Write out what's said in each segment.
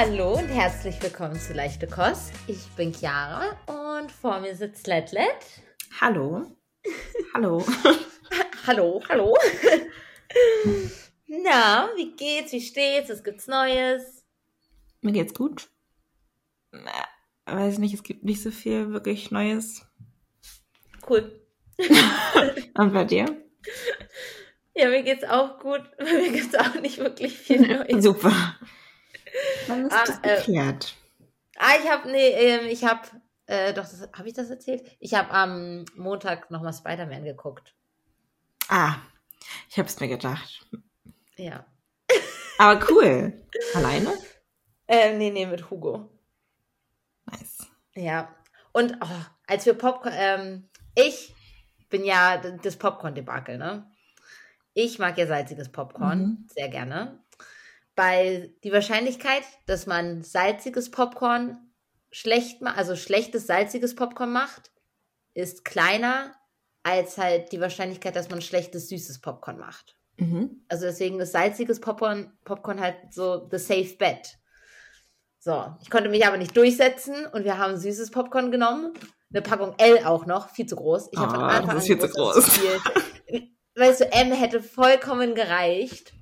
Hallo und herzlich willkommen zu Leichte Kost. Ich bin Chiara und vor mir sitzt Letlet. Hallo. Hallo. hallo, hallo. Na, wie geht's? Wie steht's? Was gibt's Neues? Mir geht's gut. Weiß nicht, es gibt nicht so viel wirklich Neues. Cool. und bei dir? Ja, mir geht's auch gut. Mir gibt's auch nicht wirklich viel Neues. Super. Dann ist ah, das äh, geklärt. Äh, ah, ich habe, nee, äh, ich habe, äh, doch, habe ich das erzählt? Ich habe am Montag nochmal Spider-Man geguckt. Ah, ich habe es mir gedacht. Ja. Aber cool. Alleine? Äh, nee, nee, mit Hugo. Nice. Ja. Und oh, als wir Popcorn, ähm, ich bin ja das Popcorn-Debakel, ne? Ich mag ja salziges Popcorn mhm. sehr gerne weil die Wahrscheinlichkeit, dass man salziges Popcorn schlecht macht, also schlechtes salziges Popcorn macht, ist kleiner als halt die Wahrscheinlichkeit, dass man schlechtes süßes Popcorn macht. Mhm. Also deswegen ist salziges Popcorn, Popcorn halt so the safe bet. So, ich konnte mich aber nicht durchsetzen und wir haben süßes Popcorn genommen. Eine Packung L auch noch, viel zu groß. Ich habe von ah, Anfang das ist viel zu groß. Weißt du, M hätte vollkommen gereicht.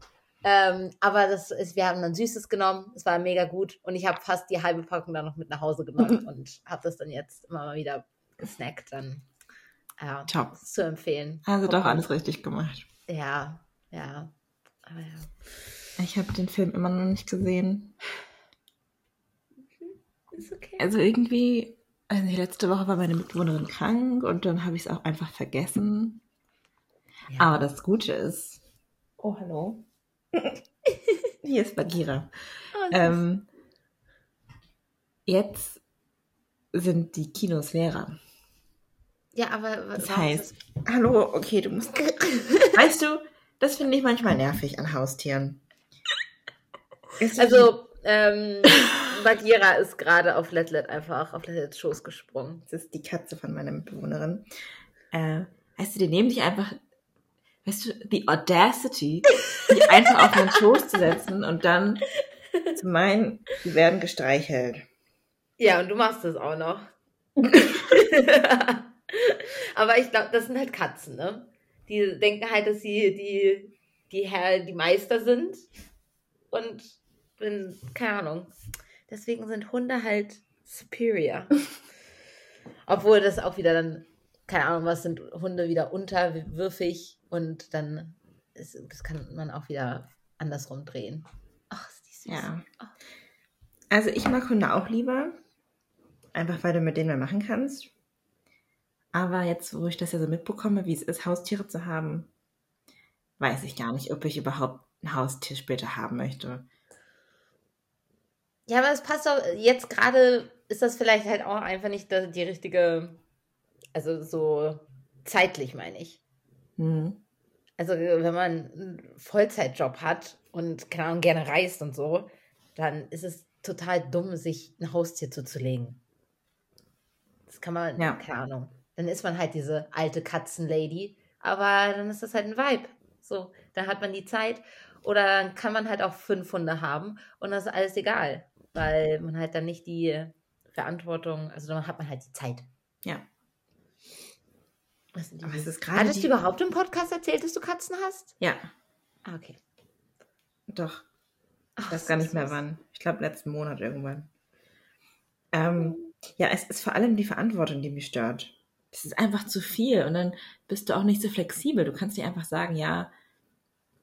Ähm, aber das ist, wir haben dann Süßes genommen. Es war mega gut. Und ich habe fast die halbe Packung dann noch mit nach Hause genommen und habe das dann jetzt immer mal wieder gesnackt. Dann ja, Top. Zu empfehlen. Also doch alles richtig gemacht. Ja, ja. Aber ja. Ich habe den Film immer noch nicht gesehen. Ist okay. Also irgendwie, also letzte Woche war meine Mitbewohnerin krank und dann habe ich es auch einfach vergessen. Ja. Aber das Gute ist. Oh, hallo. Hier ist Bagheera. Oh, ähm, jetzt sind die Kinos leerer. Ja, aber das heißt, das? hallo, okay, du musst. weißt du, das finde ich manchmal nervig an Haustieren. also, ähm, Bagheera ist gerade auf Letlet einfach auf Letlets Schoß gesprungen. Das ist die Katze von meiner Mitbewohnerin. Äh, weißt du, die nehmen dich einfach weißt du, die Audacity, die einfach auf den Schoß zu setzen und dann zu meinen, die werden gestreichelt. Ja, und du machst das auch noch. Aber ich glaube, das sind halt Katzen, ne? Die denken halt, dass sie die, die Herr, die Meister sind. Und bin, keine Ahnung. Deswegen sind Hunde halt superior. Obwohl das auch wieder dann, keine Ahnung, was sind Hunde wieder unterwürfig und dann ist, das kann man auch wieder andersrum drehen. Ach, ist die süß. Ja. Also ich mag Hunde auch lieber. Einfach weil du mit denen mehr machen kannst. Aber jetzt, wo ich das ja so mitbekomme, wie es ist, Haustiere zu haben, weiß ich gar nicht, ob ich überhaupt ein Haustier später haben möchte. Ja, aber es passt auch, jetzt gerade ist das vielleicht halt auch einfach nicht die richtige, also so zeitlich meine ich. Mhm. Also wenn man einen Vollzeitjob hat und keine Ahnung, gerne reist und so, dann ist es total dumm, sich ein Haustier zuzulegen. Das kann man, ja. keine Ahnung. Dann ist man halt diese alte Katzenlady, aber dann ist das halt ein Vibe. So, dann hat man die Zeit oder dann kann man halt auch fünf Hunde haben und das ist alles egal, weil man halt dann nicht die Verantwortung, also dann hat man halt die Zeit. Ja. Was sind die? ist Hattest du überhaupt im Podcast erzählt, dass du Katzen hast? Ja. Ah, okay. Doch. Ich weiß gar nicht mehr wann. Ich glaube, letzten Monat irgendwann. Ähm, ja, es ist vor allem die Verantwortung, die mich stört. Es ist einfach zu viel und dann bist du auch nicht so flexibel. Du kannst nicht einfach sagen, ja,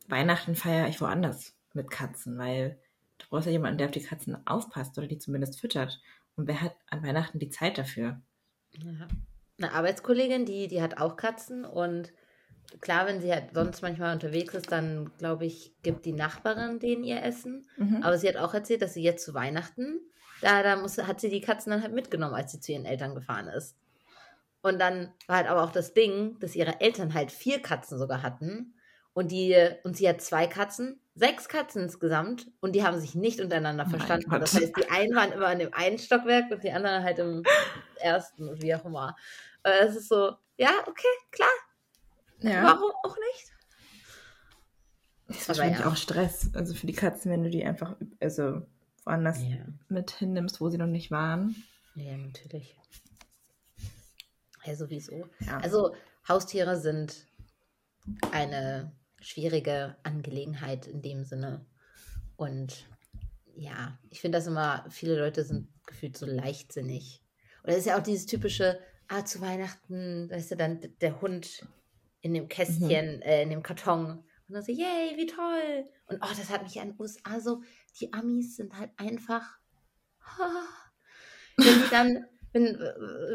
Weihnachten feiere ich woanders mit Katzen, weil du brauchst ja jemanden, der auf die Katzen aufpasst oder die zumindest füttert. Und wer hat an Weihnachten die Zeit dafür? Ja eine Arbeitskollegin, die, die hat auch Katzen und klar, wenn sie halt sonst manchmal unterwegs ist, dann glaube ich, gibt die Nachbarin denen ihr Essen. Mhm. Aber sie hat auch erzählt, dass sie jetzt zu Weihnachten, da, da muss, hat sie die Katzen dann halt mitgenommen, als sie zu ihren Eltern gefahren ist. Und dann war halt aber auch das Ding, dass ihre Eltern halt vier Katzen sogar hatten und die, und sie hat zwei Katzen, sechs Katzen insgesamt und die haben sich nicht untereinander verstanden. Das heißt, die einen waren immer in dem einen Stockwerk und die anderen halt im ersten und wie auch immer. Äh, es ist so, ja, okay, klar. Ja. Warum auch nicht? Das ist wahrscheinlich ja. auch Stress, also für die Katzen, wenn du die einfach also woanders ja. mit hinnimmst, wo sie noch nicht waren. Ja, natürlich. Ja, sowieso. Ja. Also Haustiere sind eine schwierige Angelegenheit in dem Sinne. Und ja, ich finde das immer, viele Leute sind gefühlt so leichtsinnig. Es ist ja auch dieses typische, ah, zu Weihnachten, da ist ja dann der Hund in dem Kästchen, mhm. äh, in dem Karton. Und dann so, yay, wie toll. Und oh, das hat mich an USA so, die Amis sind halt einfach, wenn sie dann, wenn,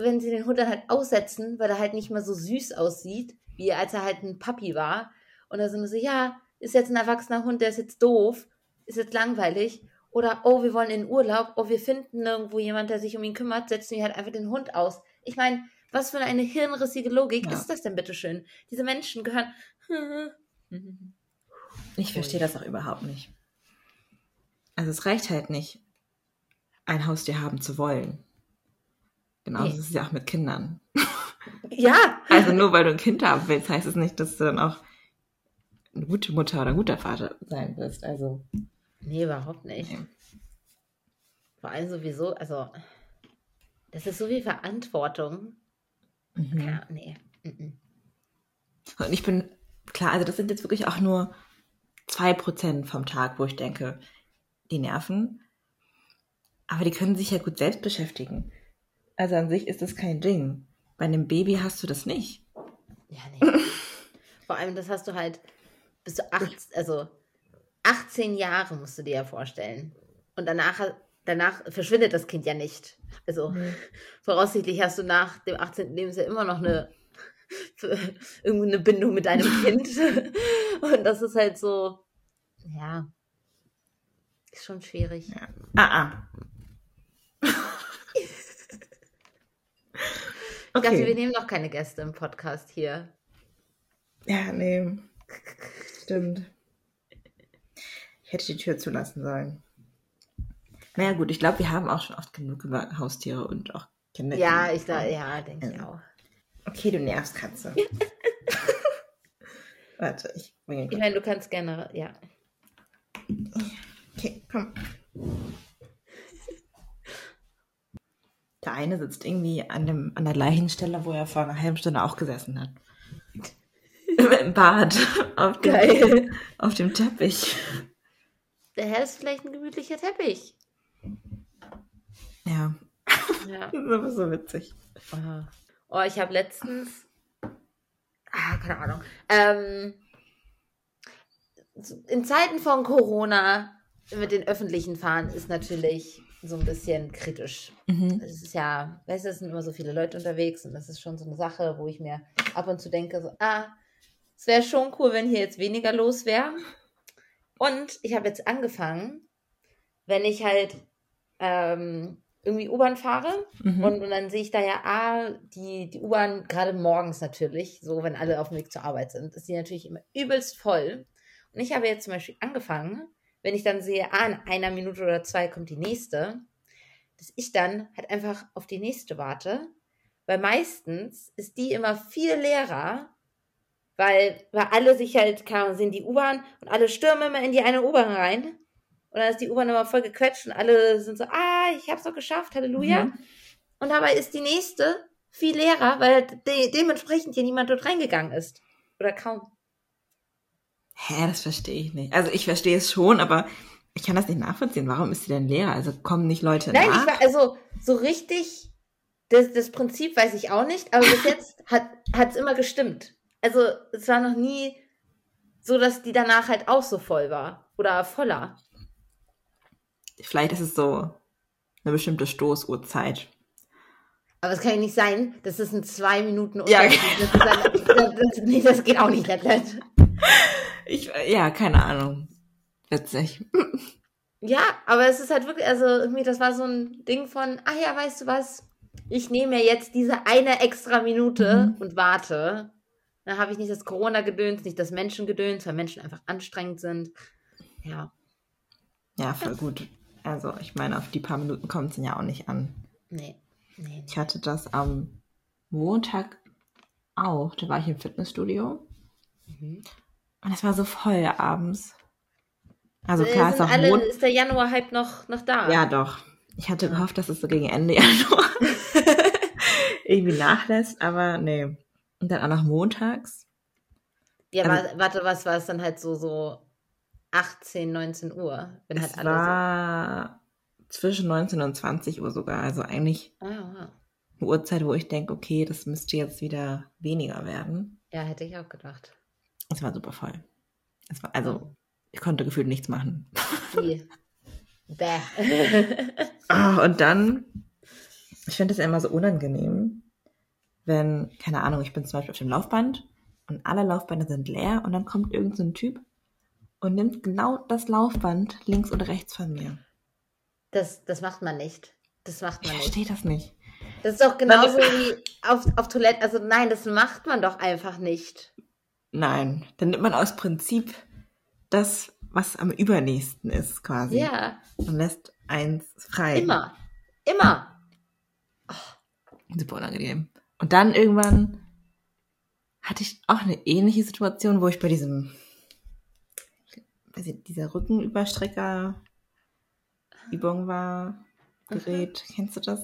wenn sie den Hund dann halt aussetzen, weil er halt nicht mehr so süß aussieht, wie als er halt ein Papi war. Und dann sind sie so, ja, ist jetzt ein erwachsener Hund, der ist jetzt doof, ist jetzt langweilig. Oder, oh, wir wollen in Urlaub, oh, wir finden irgendwo jemand, der sich um ihn kümmert, setzen wir halt einfach den Hund aus. Ich meine, was für eine hirnrissige Logik ja. ist das denn bitteschön? Diese Menschen gehören. Ich verstehe das auch überhaupt nicht. Also es reicht halt nicht, ein Haustier haben zu wollen. Genauso nee. ist es ja auch mit Kindern. Ja. Also nur weil du ein Kind haben willst, heißt es nicht, dass du dann auch eine gute Mutter oder ein guter Vater sein wirst. Also. Nee, überhaupt nicht. Nee. Vor allem sowieso, also das ist so viel Verantwortung. Mhm. Ja, nee. Mhm. Und ich bin, klar, also das sind jetzt wirklich auch nur zwei Prozent vom Tag, wo ich denke, die nerven. Aber die können sich ja gut selbst beschäftigen. Also an sich ist das kein Ding. Bei einem Baby hast du das nicht. Ja, nee. Vor allem, das hast du halt bis du acht, also 18 Jahre musst du dir ja vorstellen. Und danach, danach verschwindet das Kind ja nicht. Also mhm. voraussichtlich hast du nach dem 18. Lebensjahr immer noch eine irgendwie eine Bindung mit deinem Kind. Und das ist halt so, ja, ist schon schwierig. Ja. Ah, ah. Ich okay. dachte, wir nehmen noch keine Gäste im Podcast hier. Ja, nee. Stimmt. Ich hätte die Tür zulassen sollen. Naja, gut, ich glaube, wir haben auch schon oft genug über Haustiere und auch Kinder. Ja, ich da, ja, denke ich auch. Okay, du nervst, Katze. Warte, ich bringe Ich meine, du kannst gerne, ja. Okay, komm. Der eine sitzt irgendwie an, dem, an der gleichen Stelle, wo er vor einer halben Stunde auch gesessen hat. Im Bad. Auf dem, auf dem Teppich. Der Herr ist vielleicht ein gemütlicher Teppich. Ja. ja. Das ist aber so witzig. Oh, ich habe letztens. Ah, keine Ahnung. Ähm, in Zeiten von Corona mit den öffentlichen Fahren ist natürlich so ein bisschen kritisch. Mhm. Es ist ja, weißt du, es sind immer so viele Leute unterwegs und das ist schon so eine Sache, wo ich mir ab und zu denke, so, ah, es wäre schon cool, wenn hier jetzt weniger los wäre. Und ich habe jetzt angefangen, wenn ich halt ähm, irgendwie U-Bahn fahre mhm. und, und, dann sehe ich da ja, ah, die, die U-Bahn, gerade morgens natürlich, so wenn alle auf dem Weg zur Arbeit sind, ist die natürlich immer übelst voll. Und ich habe jetzt zum Beispiel angefangen, wenn ich dann sehe, ah, in einer Minute oder zwei kommt die nächste, dass ich dann halt einfach auf die nächste warte, weil meistens ist die immer viel leerer, weil, weil alle sich halt, Ahnung, sind die U-Bahn und alle stürmen immer in die eine U-Bahn rein und dann ist die U-Bahn immer voll gequetscht und alle sind so, ah, ich hab's doch geschafft, Halleluja. Mhm. Und dabei ist die nächste viel leerer, weil de dementsprechend hier niemand dort reingegangen ist. Oder kaum. Hä, das verstehe ich nicht. Also ich verstehe es schon, aber ich kann das nicht nachvollziehen. Warum ist sie denn leer? Also kommen nicht Leute Nein, nach? Nein, also so richtig, das, das Prinzip weiß ich auch nicht, aber bis jetzt hat es immer gestimmt. Also es war noch nie so, dass die danach halt auch so voll war oder voller. Vielleicht ist es so eine bestimmte Stoßuhrzeit. Aber es kann ja nicht sein, das ist ein zwei Minuten Unterschied. Ja. Das, das, das, das, geht auch nicht, Lettland. Ich, ja, keine Ahnung. Witzig. Ja, aber es ist halt wirklich, also irgendwie, das war so ein Ding von, ach ja, weißt du was, ich nehme mir jetzt diese eine extra Minute mhm. und warte. Dann habe ich nicht das Corona-Gedöns, nicht das Menschengedöns, weil Menschen einfach anstrengend sind. Ja. Ja, voll gut. Also, ich meine, auf die paar Minuten kommt es ja auch nicht an. Nee. nee, nee. Ich hatte das am Montag auch. Da war ich im Fitnessstudio. Mhm. Und es war so voll abends. Also klar ist auch alle, Mond. ist der Januar-Hype noch, noch da? Ja, doch. Ich hatte gehofft, dass es so gegen Ende Januar irgendwie nachlässt, aber nee. Und dann auch noch montags. Ja, Also- wa- warte, was war es dann halt so, so 18, 19 Uhr? Wenn Es halt war zwischen 19 und 20 Uhr sogar. Also eigentlich so. Ah, wow. eine Uhrzeit, wo ich denke, okay, das müsste jetzt wieder weniger werden. Ja, hätte ich auch gedacht. Es war super voll. Es war, also, ich konnte gefühlt nichts machen. Bäh. Ah, und dann, ich finde ja immer so unangenehm, wenn, keine Ahnung, ich bin zum Beispiel auf dem Laufband und alle Laufbänder sind leer und dann kommt irgend so ein Typ und nimmt genau das Laufband links und rechts von mir. Das, das macht man nicht. Das macht Ich man nicht. verstehe das nicht. Das ist doch genauso wie auf, auf Toilette. Also nein, das macht man doch einfach nicht. Nein, dann nimmt man aus Prinzip das, was am übernächsten ist, quasi. Ja, Und lässt eins frei. immer. Immer. Super unangenehm. Und dann irgendwann hatte ich auch eine ähnliche Situation, wo ich bei diesem, weiß ich, dieser Rückenüberstrecker Übung war, Gerät, kennst du das?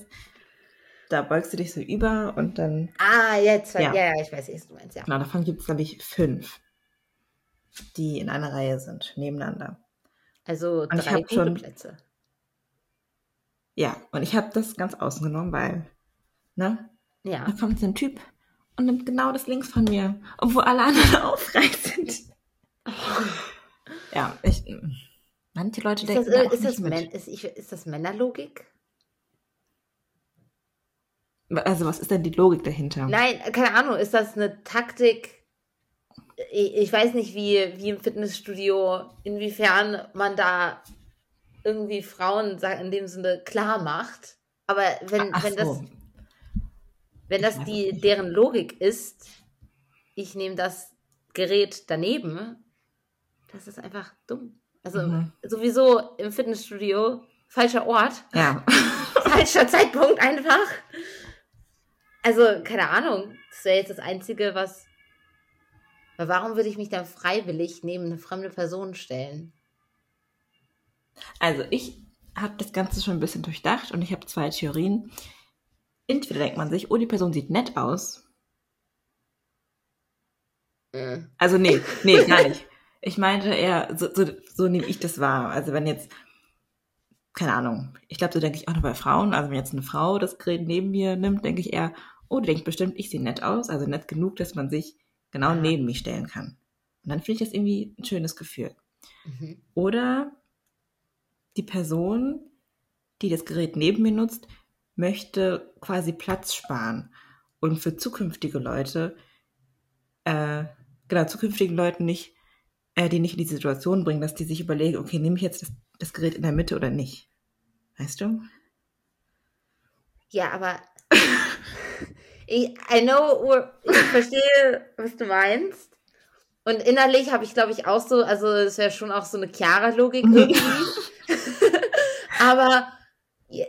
Da beugst du dich so über und dann, Ah, jetzt. Ja. Ja, ja, ich weiß, was du meinst, ja. genau, davon gibt es, glaube ich, fünf, die in einer Reihe sind, nebeneinander. Also ich drei schon- Plätze. Ja, und ich habe das ganz außen genommen, weil, ne, Ja. da kommt so ein Typ und nimmt genau das links von mir, obwohl alle anderen aufrecht sind. Ja, ich, manche Leute Ist das, denken da äh, auch ist, das. Män ist, ist das Männerlogik? Also was ist denn die Logik dahinter? Nein, keine Ahnung. Ist das eine Taktik? Ich, weiß nicht, wie, wie im Fitnessstudio, inwiefern man da irgendwie Frauen in dem Sinne klar macht. Aber wenn, Ach wenn das, so. Wenn das die, deren Logik ist, ich nehme das Gerät daneben, das ist einfach dumm. Also Mhm. sowieso im Fitnessstudio, falscher Ort. Ja. falscher Zeitpunkt einfach. Also, keine Ahnung. Das wäre jetzt das Einzige, was. Warum würde ich mich dann freiwillig neben eine fremde Person stellen? Also ich habe das Ganze schon ein bisschen durchdacht und ich habe zwei Theorien. Entweder denkt man sich, oh, die Person sieht nett aus. Mhm. Also nee, nee, gar nicht. Ich meinte eher, so, so, so nehme ich das wahr. Also wenn jetzt, keine Ahnung, ich glaube, so denke ich auch noch bei Frauen. Also wenn jetzt eine Frau das Gerät neben mir nimmt, denke ich eher, oh, die denkt bestimmt, ich sehe nett aus. Also nett genug, dass man sich genau Ah. neben mich stellen kann. Und dann finde ich das irgendwie ein schönes Gefühl. Mhm. Oder die Person, die das Gerät neben mir nutzt, möchte quasi Platz sparen und für zukünftige Leute, äh, genau, zukünftigen Leuten nicht, äh, die nicht in die Situation bringen, dass die sich überlegen, okay, nehme ich jetzt das, das Gerät in der Mitte oder nicht? Weißt du? Ja, aber. ich, I know, ich verstehe, was du meinst. Und innerlich habe ich, glaube ich, auch so, also es wäre schon auch so eine klare Logik irgendwie. aber,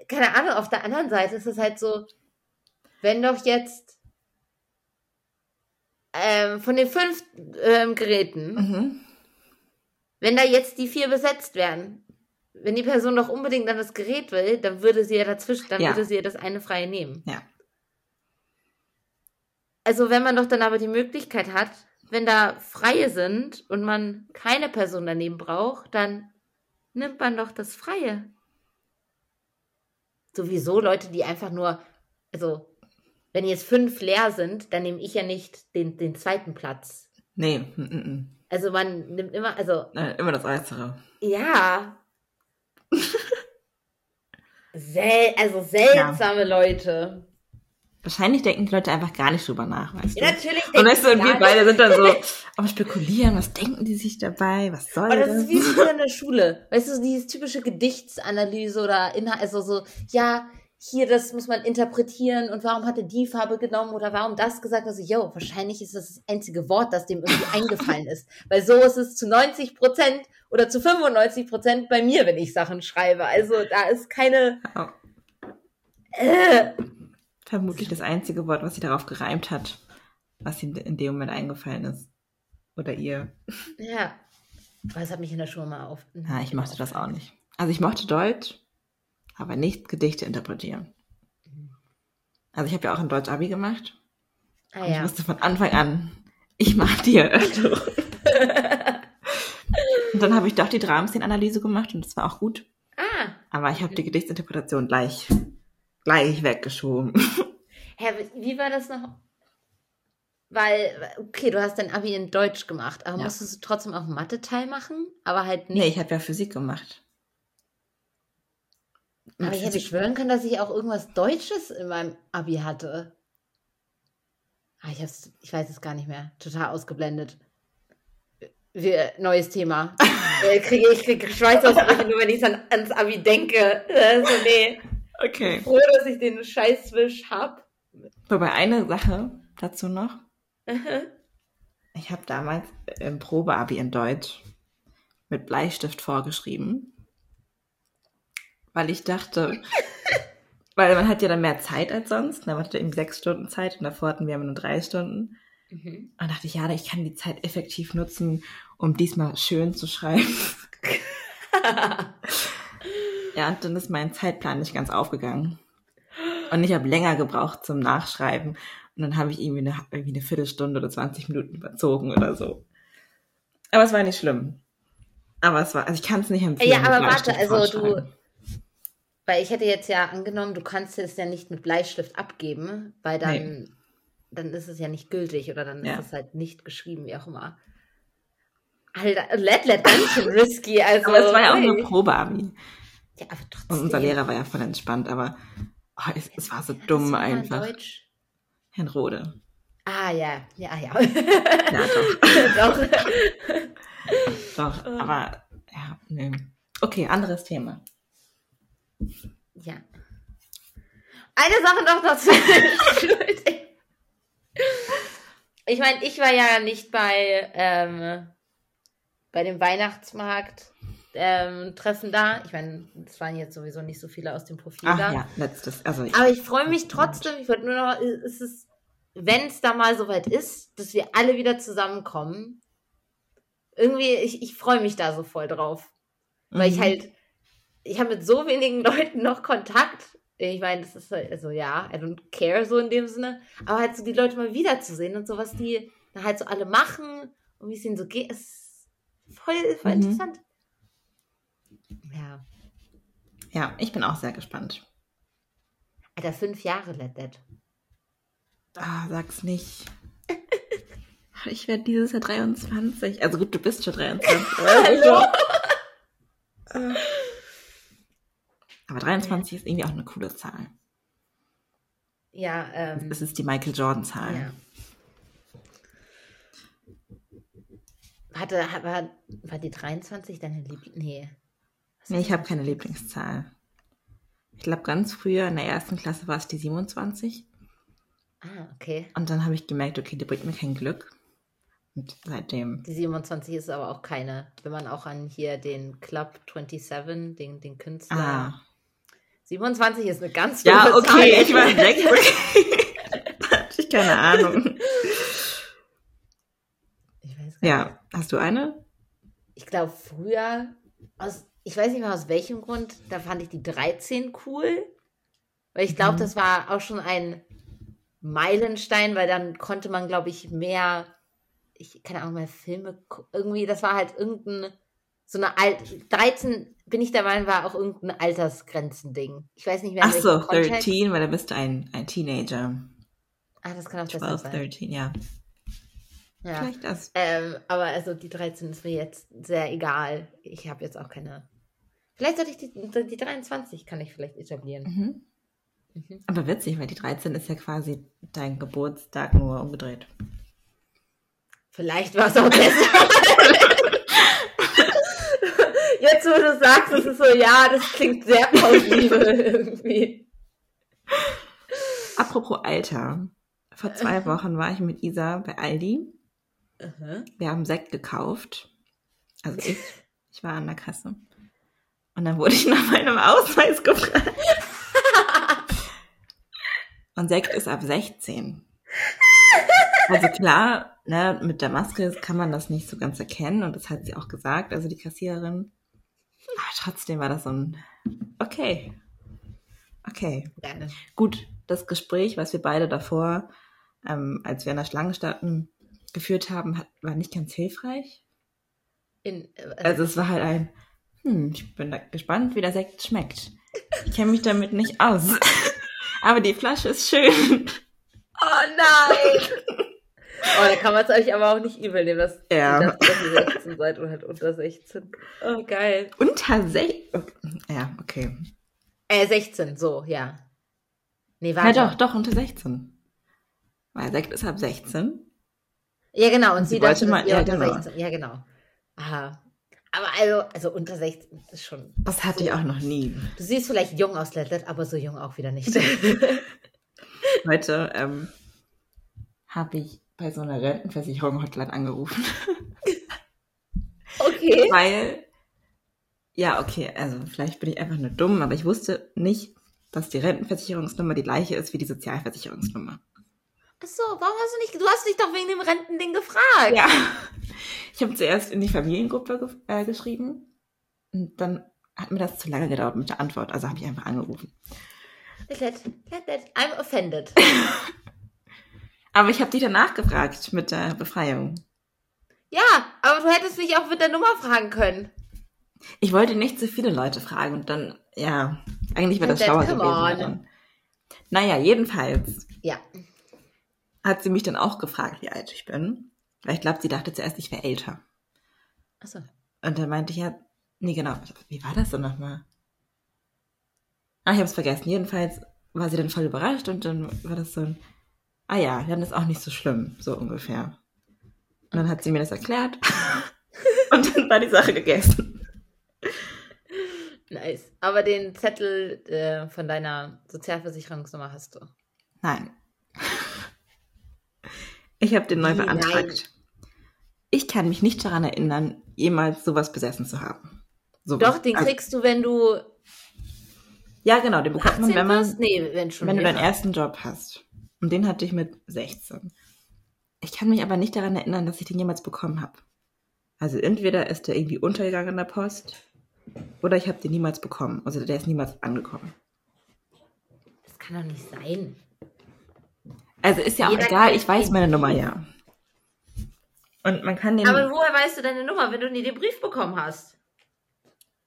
keine Ahnung, auf der anderen Seite ist es halt so, wenn doch jetzt ähm, von den fünf ähm, Geräten, Mhm. wenn da jetzt die vier besetzt werden, wenn die Person doch unbedingt dann das Gerät will, dann würde sie ja dazwischen, dann Ja. würde sie ja das eine freie nehmen. Ja. Also wenn man doch dann aber die Möglichkeit hat, wenn da freie sind und man keine Person daneben braucht, dann nimmt man doch das Freie. Sowieso Leute, die einfach nur, also wenn jetzt fünf leer sind, dann nehme ich ja nicht den, den zweiten Platz. Nee, mm, mm, mm. Also man nimmt immer, also Äh, immer das Äußere. ja. Sel also seltsame Leute. Wahrscheinlich denken die Leute einfach gar nicht drüber nach, weißt du? Ja, natürlich. Und weißt du, und wir beide sind dann so am Spekulieren, was denken die sich dabei, was soll Aber das das? ist wie früher in der Schule. Weißt du, dieses typische Gedichtsanalyse oder Inhalt, also so, ja, hier, das muss man interpretieren und warum hat er die Farbe genommen oder warum das gesagt? Also, yo, wahrscheinlich ist das das einzige Wort, das dem irgendwie eingefallen ist. Weil so ist es zu 90 Prozent oder zu 95 Prozent bei mir, wenn ich Sachen schreibe. Also, da ist keine, Ja. äh, Vermutlich das einzige Wort, was sie darauf gereimt hat, was ihm in dem Moment eingefallen ist. Oder ihr. ja. Das hat mich in der Schule mal auf. Ja, ich mochte das auch nicht. Also ich mochte Deutsch, aber nicht Gedichte interpretieren. Also ich habe ja auch ein Deutsch-Abi gemacht. Ah, ja. ich wusste von Anfang an, ich mache die Erörterung. und dann habe ich doch die Dramszenen-Analyse gemacht und das war auch gut. Ah. Aber ich habe die Gedichtsinterpretation gleich, gleich weggeschoben. Hä, wie war das noch? Weil, okay, du hast dein Abi in Deutsch gemacht, aber ja. musstest du trotzdem auch Mathe-Teil machen? Aber halt nicht. Nee, ich habe ja Physik gemacht. Aber ich hätte schwören können, dass ich auch irgendwas Deutsches in meinem Abi hatte. Ah, ich, hab's, ich weiß es gar nicht mehr. Total ausgeblendet. Wir, neues Thema. äh, kriege, ich kriege Schweißausbrüche nur, wenn ich an, ans Abi denke. Also, nee. Okay. Ich bin froh, dass ich den Scheißwisch habe. Wobei eine Sache dazu noch. Ich habe damals im Probeabi in Deutsch mit Bleistift vorgeschrieben weil ich dachte, weil man hat ja dann mehr Zeit als sonst. Man hatte eben sechs Stunden Zeit und davor hatten wir nur drei Stunden. Mhm. Und dachte ich, ja, ich kann die Zeit effektiv nutzen, um diesmal schön zu schreiben. ja, und dann ist mein Zeitplan nicht ganz aufgegangen. Und ich habe länger gebraucht zum Nachschreiben. Und dann habe ich irgendwie eine, irgendwie eine Viertelstunde oder 20 Minuten überzogen oder so. Aber es war nicht schlimm. Aber es war, also ich kann es nicht empfehlen. Ja, aber warte, also du, weil ich hätte jetzt ja angenommen, du kannst es ja nicht mit Bleistift abgeben, weil dann, nee. dann ist es ja nicht gültig oder dann ja. ist es halt nicht geschrieben, wie auch immer. Alter, Let Let ganz schön risky. Also, aber es war ja auch nur Probeabi. Ja, aber trotzdem. Und unser Lehrer war ja voll entspannt, aber oh, es, es, war so ja, dumm einfach. Deutsch? Herrn Rode. Ah, ja, ja, ja. ja, doch. doch. doch, aber ja, nee. Okay, anderes Thema. Ja. Eine Sache noch dazu. ich meine, ich war ja nicht bei, ähm, bei dem Weihnachtsmarkt ähm, Treffen da. Ich meine, es waren jetzt sowieso nicht so viele aus dem Profil Ach, da. Ja, letztes. Also, Aber ich freue mich trotzdem. Ich wollte nur noch, ist es, wenn es da mal soweit ist, dass wir alle wieder zusammenkommen. Irgendwie, ich, ich freue mich da so voll drauf. Weil mhm. ich halt ich habe mit so wenigen Leuten noch Kontakt. Ich meine, das ist halt, also ja, I don't care so in dem Sinne. Aber halt so die Leute mal wiederzusehen und so, was die da halt so alle machen und wie es ihnen so geht, ist voll, voll mhm. interessant. Ja. Ja, ich bin auch sehr gespannt. Alter, fünf Jahre Let. Ah, sag's nicht. ich werde dieses Jahr 23. Also gut, du bist schon 23. Hallo? Also, aber 23 ja. ist irgendwie auch eine coole Zahl. Ja, ähm. Das ist die Michael Jordan-Zahl. Ja. Hatte, war, war die 23 deine Lieblings... Nee. Nee, ich habe keine Lieblingszahl. Ich glaube, ganz früher in der ersten Klasse war es die 27. Ah, okay. Und dann habe ich gemerkt, okay, die bringt mir kein Glück. Und seitdem. Die 27 ist aber auch keine. Wenn man auch an hier den Club 27, den, den Künstler. Ah. 27 ist eine ganz doofe Ja, okay, Zahl. ich war weg. Hatte ich keine Ahnung. Ich weiß gar ja, nicht. hast du eine? Ich glaube, früher, aus, ich weiß nicht mehr aus welchem Grund, da fand ich die 13 cool. Weil ich glaube, mhm. das war auch schon ein Meilenstein, weil dann konnte man, glaube ich, mehr, ich keine Ahnung, mehr Filme, irgendwie, das war halt irgendein, so eine alt, 13 bin ich der Meinung, war auch irgendein Altersgrenzending. Ich weiß nicht mehr. Ach so, 13, weil da bist du ein, ein Teenager. Ah, das kann auch 12, sein. 13, ja. Ja. Vielleicht das. Ähm, aber also die 13 ist mir jetzt sehr egal. Ich habe jetzt auch keine. Vielleicht sollte ich die, die 23 kann ich vielleicht etablieren. Mhm. Mhm. Aber witzig, weil die 13 ist ja quasi dein Geburtstag nur umgedreht. Vielleicht war es auch besser. Jetzt, wo du sagst, es ist so, ja, das klingt sehr plausibel irgendwie. Apropos Alter. Vor zwei Wochen war ich mit Isa bei Aldi. Uh -huh. Wir haben Sekt gekauft. Also ich. Ich war an der Kasse. Und dann wurde ich nach meinem Ausweis gefragt. Und Sekt ist ab 16. Also klar, ne, mit der Maske kann man das nicht so ganz erkennen und das hat sie auch gesagt, also die Kassiererin. Aber trotzdem war das so ein, okay, okay. Geil. Gut, das Gespräch, was wir beide davor, ähm, als wir in der Schlange standen, geführt haben, hat, war nicht ganz hilfreich. In, äh, Also es war halt ein, hm, ich bin da gespannt, wie der Sekt schmeckt. Ich kenne mich damit nicht aus. Aber die Flasche ist schön. oh nein! Oh, da kann man es euch aber auch nicht übel nehmen, dass, Ja. dass ihr 16 seid oder halt unter 16. Oh, geil. Unter 16. Ja, okay. Äh, 16, so, ja. Nee, Ja, warte. doch, doch, unter 16. Weil Sekt ist ab 16. Ja, genau. Und Sie sie wollte dachte, mal- ja, unter genau. 16. Ja, genau. Aha. Aber also, also unter 16 ist schon. Das hatte ich auch noch nie. Du siehst vielleicht jung aus, Letlet, aber so jung auch wieder nicht. Heute ähm, habe ich bei so einer Rentenversicherung-Hotline angerufen. okay. Weil, ja, okay, also vielleicht bin ich einfach nur dumm, aber ich wusste nicht, dass die Rentenversicherungsnummer die gleiche ist wie die Sozialversicherungsnummer. Achso, warum hast du nicht. Du hast dich doch wegen dem Rentending gefragt. Ja. Ich habe zuerst in die Familiengruppe ge äh, geschrieben und dann hat mir das zu lange gedauert mit der Antwort, also habe ich einfach angerufen. Letlet, Letlet, I'm offended. Aber ich habe die danach gefragt mit der Befreiung. Ja, aber du hättest mich auch mit der Nummer fragen können. Ich wollte nicht so viele Leute fragen und dann, ja, eigentlich wäre das schlauer gewesen. on. Naja, jedenfalls Ja. Hat sie mich dann auch gefragt, wie alt ich bin. Weil ich glaube, sie dachte zuerst, ich wäre älter. Achso. Und dann meinte ich ja, nee, genau, wie war das denn nochmal? Ah, ich habe es vergessen. Jedenfalls war sie dann voll überrascht und dann war das so ein, ah ja, dann ist auch nicht so schlimm, so ungefähr. Und dann hat sie mir das erklärt und dann war die Sache gegessen. Nice. Aber den Zettel äh, von deiner Sozialversicherungsnummer hast du. Nein. Ich habe den neu Wie, nein? beantragt. Ich kann mich nicht daran erinnern, jemals sowas besessen zu haben. Sowas. Doch, den Also- kriegst du, wenn du Ja, genau, den bekommt 18 man, wenn man, bist? Nee, wenn schon. wenn du deinen ersten Job hast. Und den hatte ich mit 16. Ich kann mich aber nicht daran erinnern, dass ich den jemals bekommen habe. Also entweder ist der irgendwie untergegangen in der Post oder ich habe den niemals bekommen. Also der ist niemals angekommen. Das kann doch nicht sein. Also ist ja auch Jeder egal, ich weiß meine Nummer ja. Und man kann den. Aber woher weißt du deine Nummer, wenn du nie den Brief bekommen hast?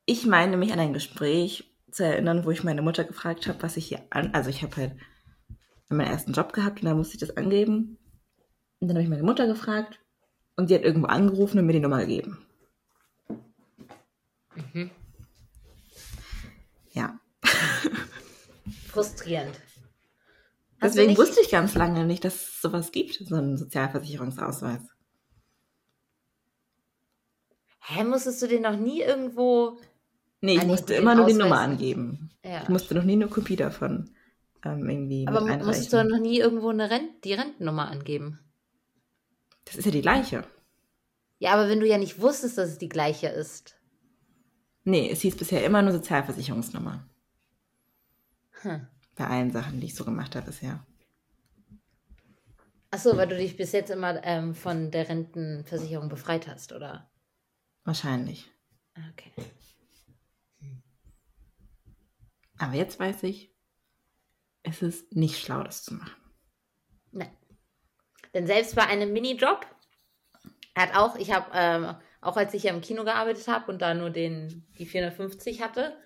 Ich meine mich an ein Gespräch zu erinnern, wo ich meine Mutter gefragt habe, was ich hier an. Also ich habe halt meinen ersten Job gehabt und da musste ich das angeben. Und dann habe ich meine Mutter gefragt und sie hat irgendwo angerufen und mir die Nummer gegeben. Mhm. Ja. Frustrierend. Du Deswegen nicht- wusste ich ganz lange nicht, dass es sowas gibt, so einen Sozialversicherungsausweis. Hä, musstest du den noch nie irgendwo. Nee, ich musste immer nur die Ausweis Nummer nicht. angeben. Ja. Ich musste noch nie eine Kopie davon ähm, irgendwie Aber musstest du noch nie irgendwo eine Rent die Rentennummer angeben? Das ist ja die gleiche. Ja, aber wenn du ja nicht wusstest, dass es die gleiche ist. Nee, es hieß bisher immer nur Sozialversicherungsnummer. Hm. Bei allen Sachen, die ich so gemacht habe bisher. Achso, weil du dich bis jetzt immer ähm, von der Rentenversicherung befreit hast, oder? Wahrscheinlich. Okay. Aber jetzt weiß ich, es ist nicht schlau, das zu machen. Nein. Denn selbst bei einem Minijob, hat auch, ich habe, ähm, auch als ich ja im Kino gearbeitet habe und da nur den, die 450 hatte,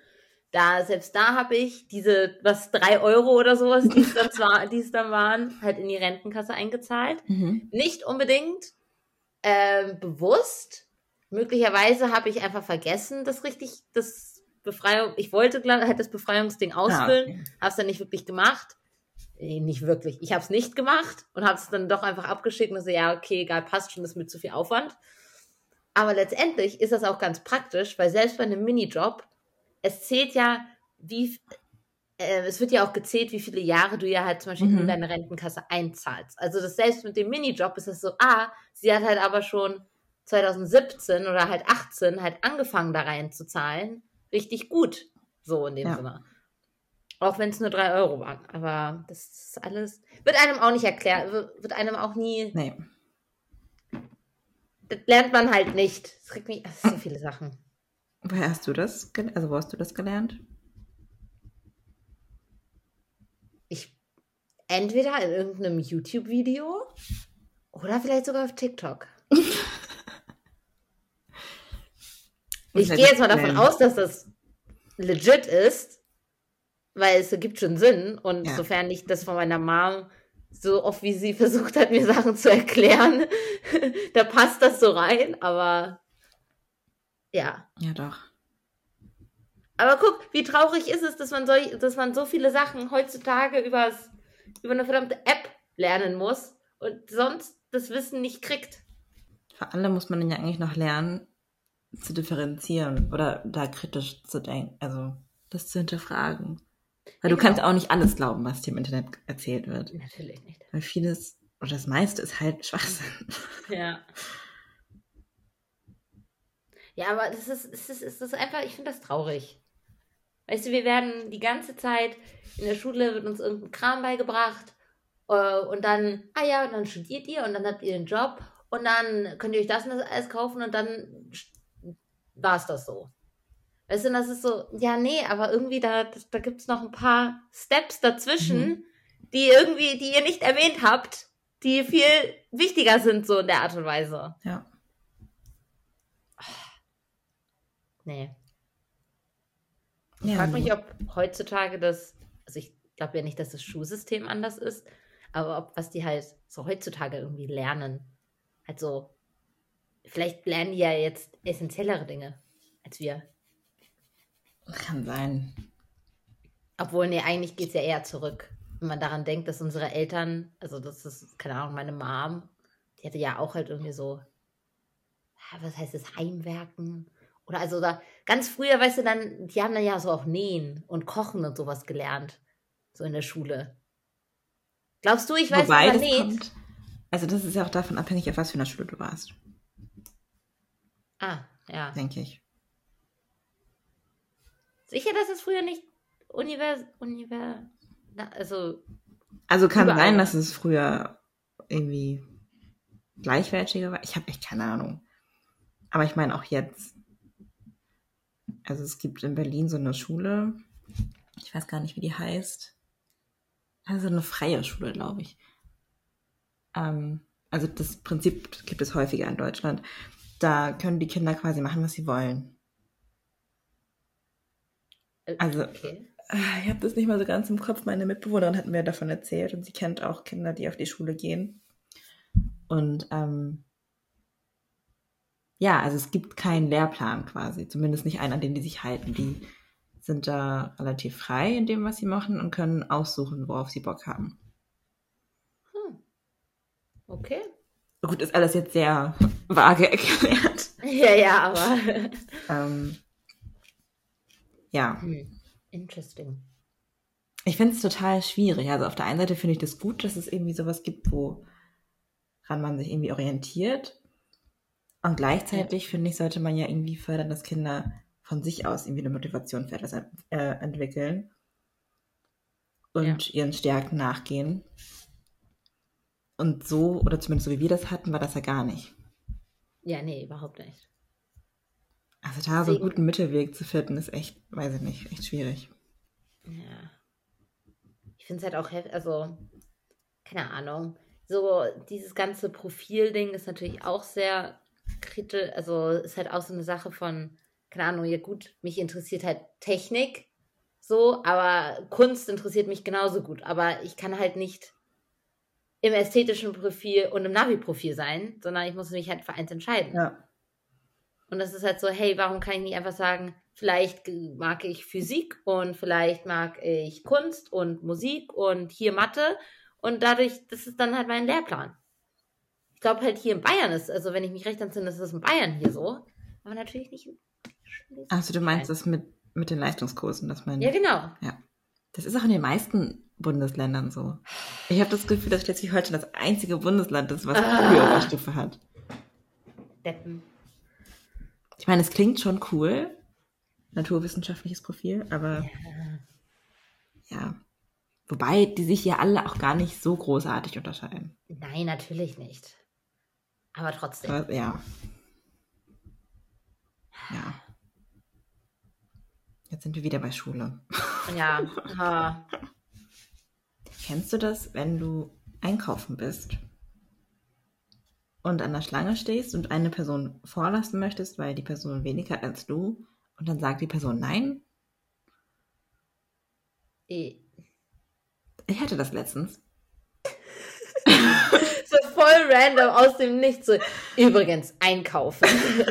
da, selbst da habe ich diese, was, drei Euro oder sowas, die es dann, zwar, die es dann waren, halt in die Rentenkasse eingezahlt. Nicht unbedingt ähm, bewusst. Möglicherweise habe ich einfach vergessen, das richtig, das Befreiung, ich wollte halt das Befreiungsding ausfüllen, okay. habe es dann nicht wirklich gemacht. Nee, nicht wirklich. Ich habe es nicht gemacht und habe es dann doch einfach abgeschickt und so, ja, okay, egal, passt schon, das ist mit zu viel Aufwand. Aber letztendlich ist das auch ganz praktisch, weil selbst bei einem Minijob, es zählt ja, wie, äh, es wird ja auch gezählt, wie viele Jahre du ja halt zum Beispiel Mhm. in deine Rentenkasse einzahlst. Also das selbst mit dem Minijob ist es so, ah, sie hat halt aber schon 2017 oder halt 18 halt angefangen da reinzuzahlen. Richtig gut. So in dem Ja. Sinne. Auch wenn es nur drei Euro waren. Aber das ist alles, wird einem auch nicht erklärt, wird wird einem auch nie Nee. das lernt man halt nicht. Das kriegt mich, das sind so viele Sachen. Woher hast du das, also wo hast du das gelernt? Ich, entweder in irgendeinem YouTube-Video oder vielleicht sogar auf TikTok. ich gehe jetzt mal davon aus, dass das legit ist, weil es gibt schon Sinn. Und ja. sofern ich das von meiner Mom so oft wie sie versucht hat, mir Sachen zu erklären, da passt das so rein, aber ja. Ja, doch. Aber guck, wie traurig ist es, dass man so, dass man so viele Sachen heutzutage übers, über eine verdammte App lernen muss und sonst das Wissen nicht kriegt. Vor allem muss man dann ja eigentlich noch lernen, zu differenzieren oder da kritisch zu denken, also das zu hinterfragen. Weil ja, du kannst genau. auch nicht alles glauben, was dir im Internet erzählt wird. Natürlich nicht. Weil vieles, oder das meiste ist halt Schwachsinn. Ja. Ja, aber das ist, das ist, das ist einfach, ich finde das traurig. Weißt du, wir werden die ganze Zeit in der Schule wird uns irgendein Kram beigebracht äh, und dann, ah ja, und dann studiert ihr und dann habt ihr einen Job und dann könnt ihr euch das und das alles kaufen und dann war es das so. Weißt du, das ist so, ja, nee, aber irgendwie da, da gibt es noch ein paar Steps dazwischen, mhm. die irgendwie, die ihr nicht erwähnt habt, die viel wichtiger sind, so in der Art und Weise. Ja. Nee. Ich ja, frage mich, ob heutzutage das, also ich glaube ja nicht, dass das Schulsystem anders ist, aber ob was die halt so heutzutage irgendwie lernen. Halt so, vielleicht lernen die ja jetzt essentiellere Dinge als wir. Kann sein. Obwohl, nee, eigentlich geht es ja eher zurück. Wenn man daran denkt, dass unsere Eltern, also das ist, keine Ahnung, meine Mom, die hatte ja auch halt irgendwie so, was heißt das, Heimwerken oder also da ganz früher, weißt du, dann, die haben dann ja so auch nähen und kochen und sowas gelernt. So in der Schule. Glaubst du, ich weiß, Wobei, was man näht? Kommt, also das ist ja auch davon abhängig, auf was für einer Schule du warst. Ah, ja. Denke ich. Sicher, dass es früher nicht univers, univers, also. Also kann überall. sein, dass es früher irgendwie gleichwertiger war. Ich habe echt keine Ahnung. Aber ich meine auch jetzt. Also es gibt in Berlin so eine Schule, ich weiß gar nicht, wie die heißt. Also eine freie Schule, glaube ich. Ähm, also das Prinzip gibt es häufiger in Deutschland. Da können die Kinder quasi machen, was sie wollen. Äh, also okay. Ah, ich habe das nicht mal so ganz im Kopf. Meine Mitbewohnerin hat mir davon erzählt und sie kennt auch Kinder, die auf die Schule gehen. Und ähm, ja, also es gibt keinen Lehrplan quasi, zumindest nicht einen, an den die sich halten. Die sind da relativ frei in dem, was sie machen und können aussuchen, worauf sie Bock haben. Hm. Okay. Gut, ist alles jetzt sehr vage erklärt. Ja, ja, aber. ähm, ja. Hm. Interesting. Ich finde es total schwierig. Also auf der einen Seite finde ich das gut, dass es irgendwie sowas gibt, woran man sich irgendwie orientiert. Und gleichzeitig, finde ich, sollte man ja irgendwie fördern, dass Kinder von sich aus irgendwie eine Motivation für etwas äh, entwickeln und ja. ihren Stärken nachgehen. Und so, oder zumindest so wie wir das hatten, war das ja gar nicht. Ja, nee, überhaupt nicht. Also da Deswegen, so einen guten Mittelweg zu finden, ist echt, weiß ich nicht, echt schwierig. Ja. Ich finde es halt auch, also, keine Ahnung. So, dieses ganze Profilding ist natürlich auch sehr kritisch, also ist halt auch so eine Sache von, keine Ahnung, ja gut, mich interessiert halt Technik so, aber Kunst interessiert mich genauso gut. Aber ich kann halt nicht im ästhetischen Profil und im Navi-Profil sein, sondern ich muss mich halt für eins entscheiden. Ja. Und das ist halt so, hey, warum kann ich nicht einfach sagen, vielleicht mag ich Physik und vielleicht mag ich Kunst und Musik und hier Mathe und dadurch, das ist dann halt mein Lehrplan glaube halt hier in Bayern ist, also wenn ich mich recht entsinne, ist das in Bayern hier so. Aber natürlich nicht in Also du meinst das mit, mit den Leistungskursen, dass man. Ja, genau. Ja. Das ist auch in den meisten Bundesländern so. Ich habe das Gefühl, dass Schleswig-Holstein das einzige Bundesland ist, was eine ah. Oberstufe hat. Deppen. Ich meine, es klingt schon cool, naturwissenschaftliches Profil, aber ja. ja. Wobei die sich ja alle auch gar nicht so großartig unterscheiden. Nein, natürlich nicht. Aber trotzdem. Ja. Ja. Jetzt sind wir wieder bei Schule. Ja. Ha. Kennst du das, wenn du einkaufen bist und an der Schlange stehst und eine Person vorlassen möchtest, weil die Person weniger hat als du und dann sagt die Person nein? Eh. Ich hatte das letztens. so voll random aus dem Nichts. So, übrigens, einkaufen.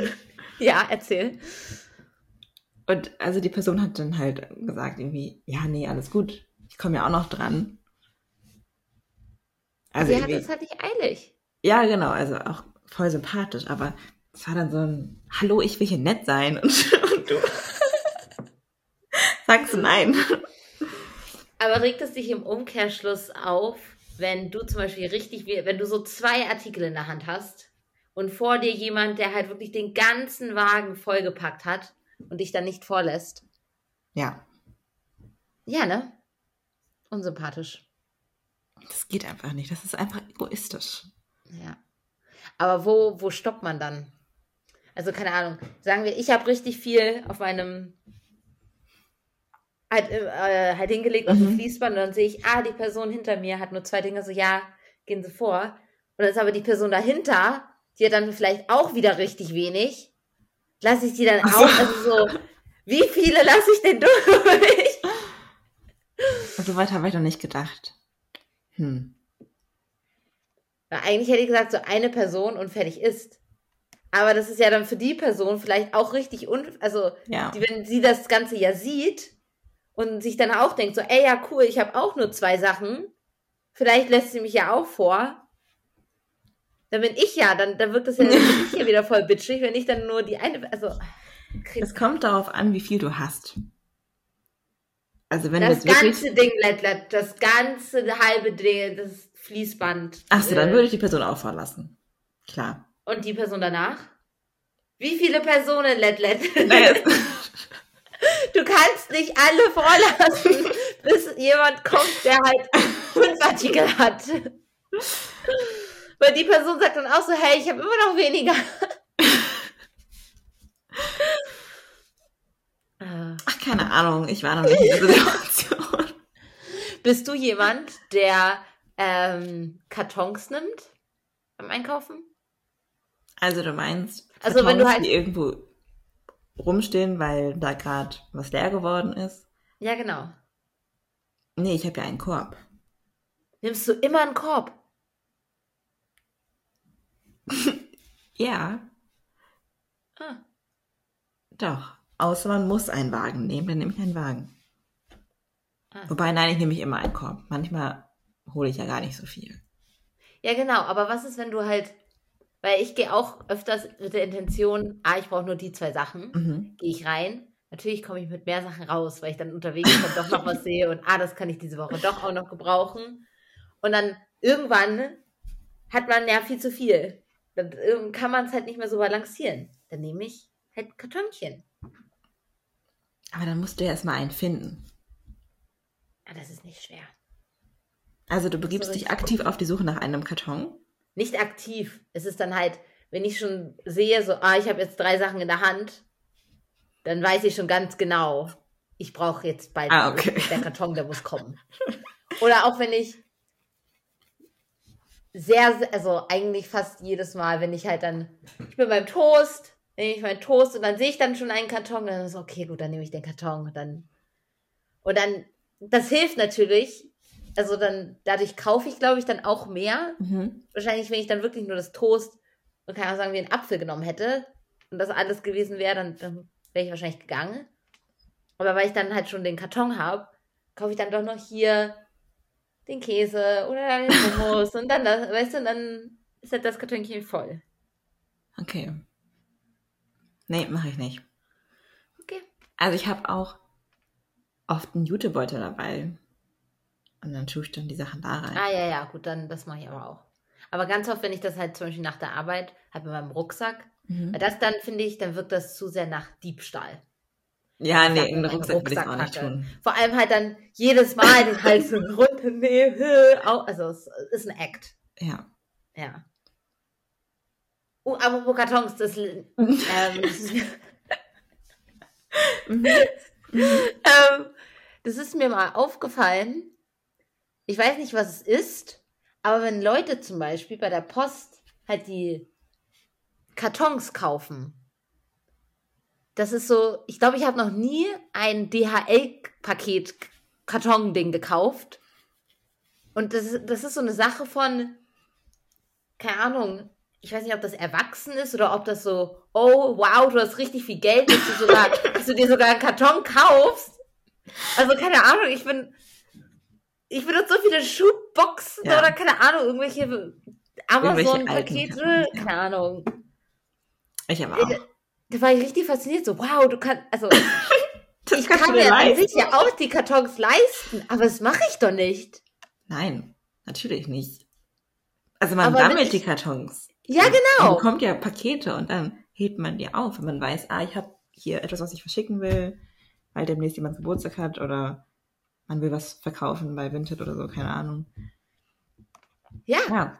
ja, erzähl. Und also die Person hat dann halt gesagt irgendwie, ja, nee, alles gut. Ich komme ja auch noch dran. Also Sie hat es halt nicht eilig. Ja, genau, also auch voll sympathisch, aber es war dann so ein, hallo, ich will hier nett sein und, und du sagst nein. Aber regt es dich im Umkehrschluss auf, wenn du zum Beispiel richtig, wenn du so zwei Artikel in der Hand hast und vor dir jemand, der halt wirklich den ganzen Wagen vollgepackt hat und dich dann nicht vorlässt? Ja. Ja, ne? Unsympathisch. Das geht einfach nicht. Das ist einfach egoistisch. Ja. Aber wo, wo stoppt man dann? Also keine Ahnung. Sagen wir, ich habe richtig viel auf meinem halt, äh, halt hingelegt mhm. auf dem Fließband und dann sehe ich, ah, die Person hinter mir hat nur zwei Dinge, so ja, gehen Sie vor. Und dann ist aber die Person dahinter, die hat dann vielleicht auch wieder richtig wenig. Lasse ich die dann auch, also so, wie viele lasse ich denn durch? Also weiter habe ich noch nicht gedacht. Hm. Weil eigentlich hätte ich gesagt, so eine Person und fertig ist. Aber das ist ja dann für die Person vielleicht auch richtig un, also ja. die, wenn sie das Ganze ja sieht und sich dann auch denkt, so, ey ja cool, ich habe auch nur zwei Sachen, vielleicht lässt sie mich ja auch vor. Dann bin ich ja, dann, dann wird das ja ich hier wieder voll bitchig, wenn ich dann nur die eine, also. Es kommt darauf an, wie viel du hast. Also wenn das, das ganze Ding, das ganze halbe Ding, das Fließband. Achso, dann äh, würde ich die Person auch verlassen. Klar. Und die Person danach? Wie viele Personen, Let-Let? Naja. du kannst nicht alle vorlassen, bis jemand kommt, der halt fünf Artikel hat. Weil die Person sagt dann auch so, hey, ich habe immer noch weniger. Ach, keine Ahnung, ich war noch nicht in dieser Situation. Bist du jemand, der ähm, Kartons nimmt beim Einkaufen? Also du meinst, Kartons, also wenn du halt die irgendwo rumstehen, weil da gerade was leer geworden ist? Ja, genau. Nee, ich habe ja einen Korb. Nimmst du immer einen Korb? ja. Ah. Doch. Außer man muss einen Wagen nehmen, dann nehme ich einen Wagen. Ah. Wobei, nein, ich nehme mich immer einen Korb. Manchmal hole ich ja gar nicht so viel. Ja, genau. Aber was ist, wenn du halt, weil ich gehe auch öfters mit der Intention, ah, ich brauche nur die zwei Sachen, mhm. gehe ich rein. Natürlich komme ich mit mehr Sachen raus, weil ich dann unterwegs dann doch noch was sehe und ah, das kann ich diese Woche doch auch noch gebrauchen. Und dann irgendwann hat man ja viel zu viel. Dann kann man es halt nicht mehr so balancieren. Dann nehme ich halt Kartonchen. Aber dann musst du ja erstmal einen finden. Ja, das ist nicht schwer. Also du begibst dich aktiv auf die Suche nach einem Karton? Nicht aktiv. Es ist dann halt, wenn ich schon sehe, so, ah, ich habe jetzt drei Sachen in der Hand, dann weiß ich schon ganz genau, ich brauche jetzt bald ah, okay. der Karton, der muss kommen. Oder auch wenn ich sehr, also eigentlich fast jedes Mal, wenn ich halt dann, ich bin beim Toast, nehme ich meinen Toast und dann sehe ich dann schon einen Karton, dann ist okay, gut, dann nehme ich den Karton und dann, und dann, das hilft natürlich, also dann, dadurch kaufe ich, glaube ich, dann auch mehr. Mhm. Wahrscheinlich, wenn ich dann wirklich nur das Toast und kann auch sagen, wie einen Apfel genommen hätte und das alles gewesen wäre, dann, dann wäre ich wahrscheinlich gegangen. Aber weil ich dann halt schon den Karton habe, kaufe ich dann doch noch hier den Käse oder den Hummus und dann das, weißt du, dann ist halt das Kartonchen voll. Okay. Nee, mache ich nicht. Okay. Also ich habe auch oft einen Jutebeutel dabei. Und dann tue ich dann die Sachen da rein. Ah, ja, ja, gut, dann das mache ich aber auch. Aber ganz oft, wenn ich das halt zum Beispiel nach der Arbeit halt mit meinem Rucksack, mhm. das dann finde ich, dann wirkt das zu sehr nach Diebstahl. Ja, nee, in den Rucksack, Rucksack will ich auch nicht tun. Vor allem halt dann jedes Mal den Hals runternehmen. Also es ist ein Act. Ja. Ja. Oh, apropos Kartons, das, ähm, ist, mhm. ähm, das ist mir mal aufgefallen. Ich weiß nicht, was es ist, aber wenn Leute zum Beispiel bei der Post halt die Kartons kaufen, das ist so, ich glaube, ich habe noch nie ein DHL-Paket Karton-Ding gekauft. Und das, das ist so eine Sache von, keine Ahnung, ich weiß nicht, ob das erwachsen ist oder ob das so, oh wow, du hast richtig viel Geld, dass du, sogar, dass du dir sogar einen Karton kaufst. Also keine Ahnung, ich bin, ich benutze so viele Schubboxen ja. oder keine Ahnung, irgendwelche Amazon-Pakete, keine Ahnung. Ich aber auch. Da war ich richtig fasziniert, so wow, du kannst, also ich kann mir an sich ja auch die Kartons leisten, aber das mache ich doch nicht. Nein, natürlich nicht. Also man aber sammelt die Kartons. Ja, genau. Man bekommt ja Pakete und dann hebt man die auf, wenn man weiß, ah, ich habe hier etwas, was ich verschicken will, weil demnächst jemand Geburtstag hat oder man will was verkaufen bei Vinted oder so, keine Ahnung. Ja. ja.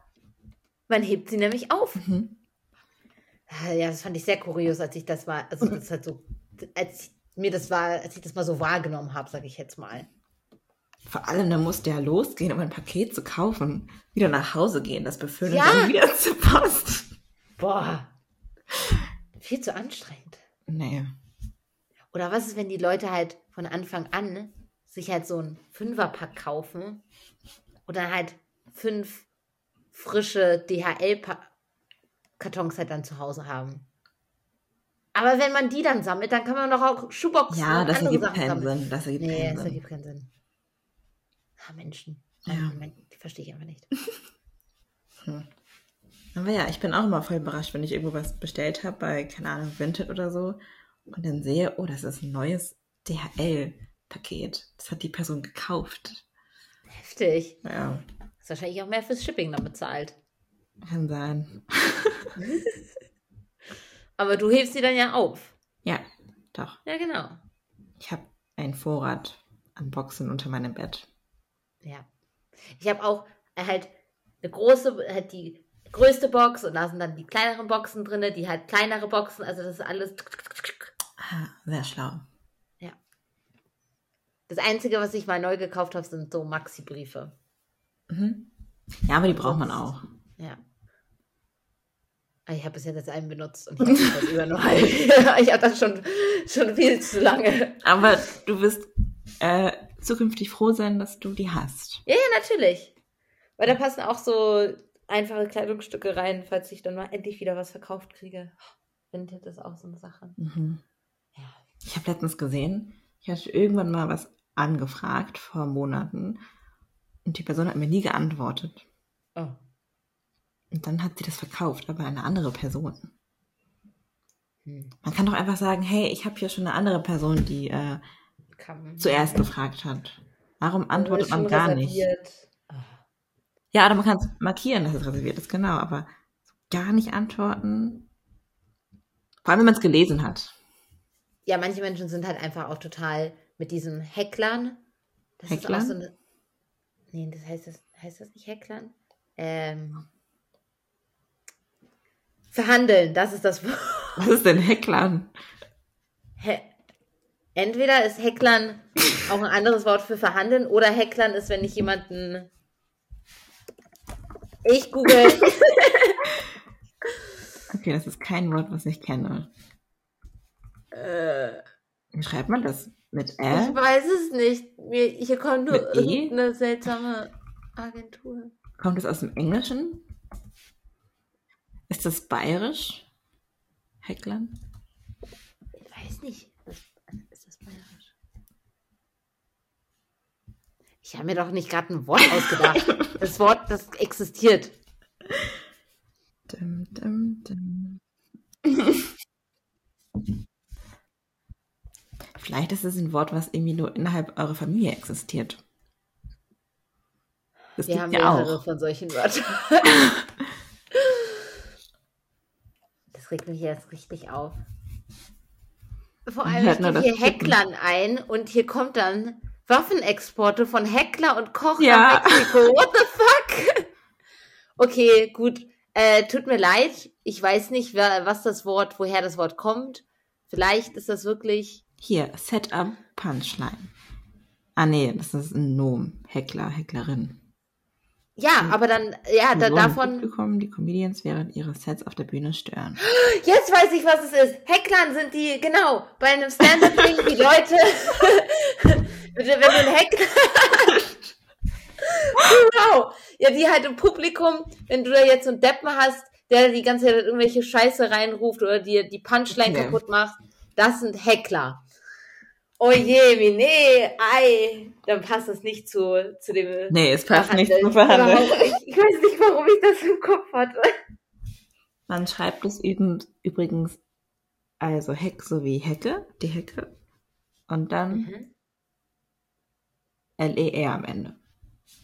Man hebt sie nämlich auf. Mhm. Ah, ja, das fand ich sehr kurios, als ich das war, also das halt so, als ich, mir das war, als ich das mal so wahrgenommen habe, sage ich jetzt mal. Vor allem, da musste ja losgehen, um ein Paket zu kaufen, wieder nach Hause gehen, das befüllen ja. und dann wieder zur Post. Boah. Viel zu anstrengend. Nee. Oder was ist, wenn die Leute halt von Anfang an sich halt so ein Fünferpack kaufen oder halt fünf frische DHL-Kartons halt dann zu Hause haben. Aber wenn man die dann sammelt, dann kann man doch auch Schuhboxen Ja, das ergibt Sachen keinen sammeln. Sinn. Das ergibt nee, keinen das ergibt keinen Sinn. Ah, Menschen. Ja. Die verstehe ich einfach nicht. hm. Aber ja, ich bin auch immer voll überrascht, wenn ich irgendwo was bestellt habe, bei, keine Ahnung, Vinted oder so, und dann sehe, oh, das ist ein neues DHL-Paket. Das hat die Person gekauft. Heftig. Ja. Ist wahrscheinlich auch mehr fürs Shipping dann bezahlt. Kann sein. Aber du hebst sie dann ja auf. Ja, doch. Ja, genau. Ich habe einen Vorrat an Boxen unter meinem Bett. Ja. Ich habe auch halt eine große, halt die größte Box und da sind dann die kleineren Boxen drin, die halt kleinere Boxen, also das ist alles. Ah, sehr schlau. Das Einzige, was ich mal neu gekauft habe, sind so Maxi-Briefe. Mhm. Ja, aber die braucht man auch. Ja. Ah, ich habe bis jetzt einen benutzt und ich habe über nur Ich habe das schon, schon viel zu lange. Aber du wirst äh, zukünftig froh sein, dass du die hast. Ja, ja, natürlich. Weil da passen auch so einfache Kleidungsstücke rein, falls ich dann mal endlich wieder was verkauft kriege. Vinted ist auch so eine Sache. Mhm. Ja. Ich habe letztens gesehen, ich hatte irgendwann mal was angefragt vor Monaten und die Person hat mir nie geantwortet. Oh. Und dann hat sie das verkauft, aber eine andere Person. Hm. Man kann doch einfach sagen, hey, ich habe hier schon eine andere Person, die äh, zuerst gefragt hat. Warum antwortet man gar reserviert. nicht? Ja, oder man kann es markieren, dass es reserviert ist, genau, aber gar nicht antworten. Vor allem, wenn man es gelesen hat. Ja, manche Menschen sind halt einfach auch total mit diesen Hecklern. Das Hecklern? ist auch so eine. Nee, das heißt das, heißt das nicht Hecklern? Ähm, verhandeln, das ist das Wort. Was ist denn Hecklern? He Entweder ist Hecklern auch ein anderes Wort für verhandeln oder Hecklern ist, wenn ich jemanden. Ich google. okay, das ist kein Wort, was ich kenne. Äh, Wie schreibt man das? Mit Ä? Ich weiß es nicht. Mir, hier kommt nur e? irgendeine seltsame Agentur. Kommt es aus dem Englischen? Ist das bayerisch? Hecklern? Ich weiß nicht. Ist das bayerisch? Ich habe mir doch nicht gerade ein Wort ausgedacht. das Wort, das existiert. Vielleicht ist es ein Wort, was irgendwie nur innerhalb eurer Familie existiert. Das Wir haben ja mehrere auch. von solchen Wörtern. das regt mich jetzt richtig auf. Vor allem, ich gebe hier Hecklern ein und hier kommt dann Waffenexporte von Heckler und Koch ja. Mexiko. What the fuck? Okay, gut. Äh, tut mir leid, ich weiß nicht, wer, was das Wort, woher das Wort kommt. Vielleicht ist das wirklich. Hier, Setup Punchline. Ah nee, das ist ein Nom. Heckler, Hecklerin. Ja, aber dann, ja, da, davon. Bekommen die Comedians während ihrer Sets auf der Bühne stören. Jetzt weiß ich, was es ist. Hecklern sind die, genau, bei einem Stand-Up-Ding, die Leute, wenn du einen Heckler, genau, ja, die halt im Publikum, wenn du da jetzt so einen Deppen hast, der die ganze Zeit irgendwelche Scheiße reinruft oder dir die Punchline okay. kaputt macht, das sind Heckler oh je, wie, nee, ei, dann passt das nicht zu, zu dem. Nee, es passt nicht zu Verhandeln. Ich, ich weiß nicht, warum ich das im Kopf hatte. Man schreibt es übrigens also Heck sowie Hecke, die Hecke, und dann mhm. L-E-R am Ende.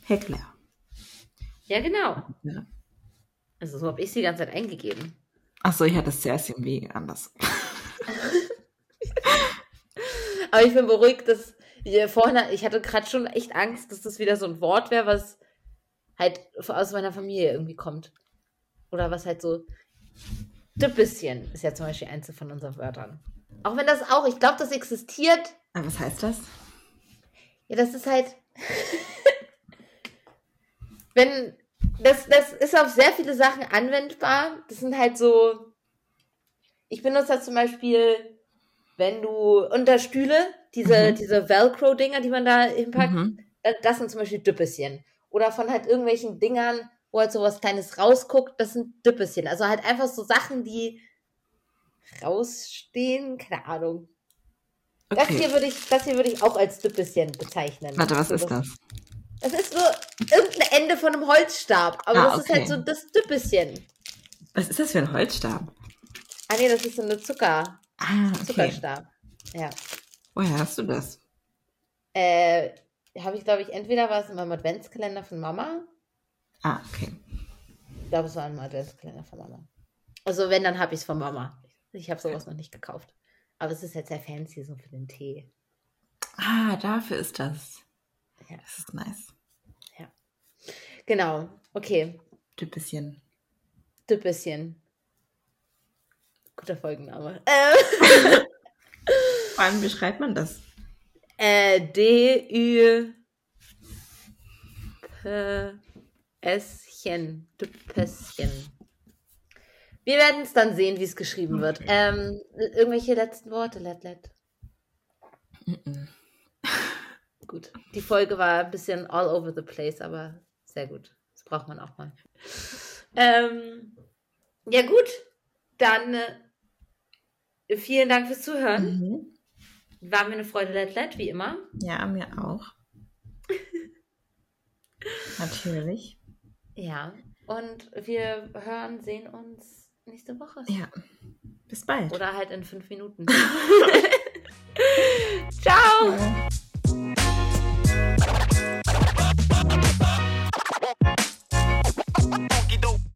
Heckler. Ja, genau. Ja. Also so habe ich sie die ganze Zeit eingegeben. Achso, ich hatte es zuerst irgendwie anders. Aber ich bin beruhigt, dass ich vorhin, ich hatte gerade schon echt Angst, dass das wieder so ein Wort wäre, was halt aus meiner Familie irgendwie kommt. Oder was halt so. Bisschen ist ja zum Beispiel eins von unseren Wörtern. Auch wenn das auch, ich glaube, das existiert. Aber ah, was heißt das? Ja, das ist halt. wenn. Das, das ist auf sehr viele Sachen anwendbar. Das sind halt so. Ich benutze das zum Beispiel wenn du unter Stühle, diese, mhm. diese Velcro-Dinger, die man da hinpackt, mhm. Äh, das sind zum Beispiel Düppelchen. Oder von halt irgendwelchen Dingern, wo halt so was Kleines rausguckt, das sind Düppelchen. Also halt einfach so Sachen, die rausstehen, keine Ahnung. Okay. Das hier würde ich, das hier würde ich auch als Düppelchen bezeichnen. Warte, was ist das? Das ist so irgendein Ende von einem Holzstab, aber ah, das okay. ist halt so das Düppelchen. Was ist das für ein Holzstab? Ah nee, das ist so eine Zucker. Ah, okay. Zuckerstab. Ja. Woher hast du das? Äh, habe ich, glaube ich, entweder war es in meinem Adventskalender von Mama. Ah, okay. Ich glaube, es war ein Adventskalender von Mama. Also, wenn, dann habe ich es von Mama. Ich habe sowas noch nicht gekauft. Aber es ist jetzt sehr fancy, so für den Tee. Ah, dafür ist das. Ja. Das ist nice. Ja. Genau. Okay. Düppchen. Düppchen. Guter Folgenname. Äh. Wann beschreibt man das? Äh, D-Ü Pässchen. Pässchen. Wir werden es dann sehen, wie es geschrieben wird. Ähm, irgendwelche letzten Worte, Let Let? gut. Die Folge war ein bisschen all over the place, aber sehr gut. Das braucht man auch mal. Ähm, ja, gut. Dann äh, Vielen Dank fürs Zuhören. Mhm. War mir eine Freude, Let Let, wie immer. Ja, mir auch. Natürlich. Ja, und wir hören, sehen uns nächste Woche. Ja, bis bald. Oder halt in fünf Minuten. Ciao. Ja.